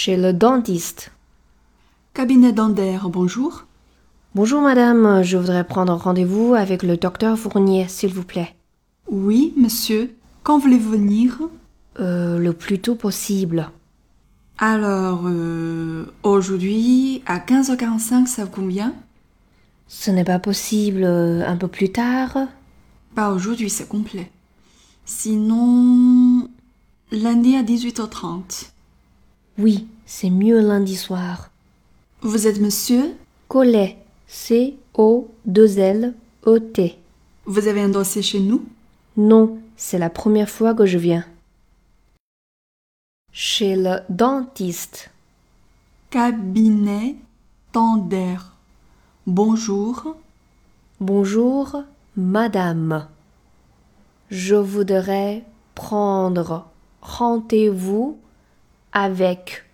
Chez le dentiste. Cabinet dentaire, bonjour. Bonjour madame, je voudrais prendre rendez-vous avec le docteur Fournier, s'il vous plaît. Oui, monsieur. Quand voulez-vous venir? Euh, le plus tôt possible. Alors, euh, aujourd'hui, à 15h45, ça vous convient? Ce n'est pas possible euh, un peu plus tard? Pas aujourd'hui, c'est complet. Sinon, lundi à 18h30. Oui, c'est mieux lundi soir. Vous êtes monsieur? Collet. C-O-2-L-E-T. Vous avez un dossier chez nous? Non, c'est la première fois que je viens. Chez le dentiste. Cabinet dentaire. Bonjour. Bonjour, madame. Je voudrais prendre rendez-vous avec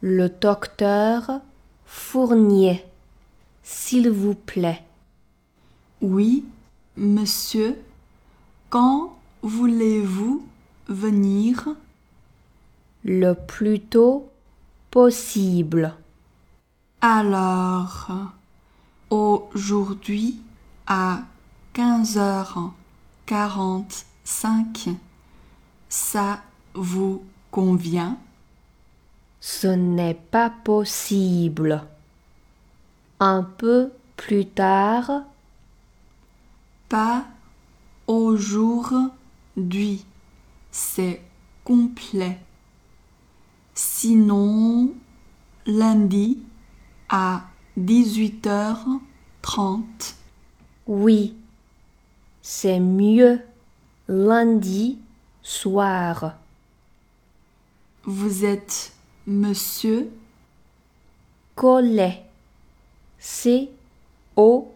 le docteur Fournier, s'il vous plaît. Oui, monsieur. Quand voulez-vous venir? Le plus tôt possible. Alors, aujourd'hui à 15h45, ça vous convient? Ce n'est pas possible. Un peu plus tard, Pas aujourd'hui, c'est complet. Sinon, lundi à 18h30. oui, c'est mieux lundi soir. Vous êtes monsieur Collet. C O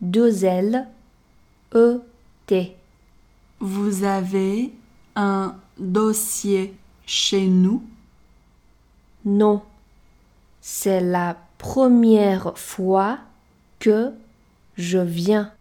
2 L E T. Vous avez un dossier chez nous? Non. C'est la première fois que je viens.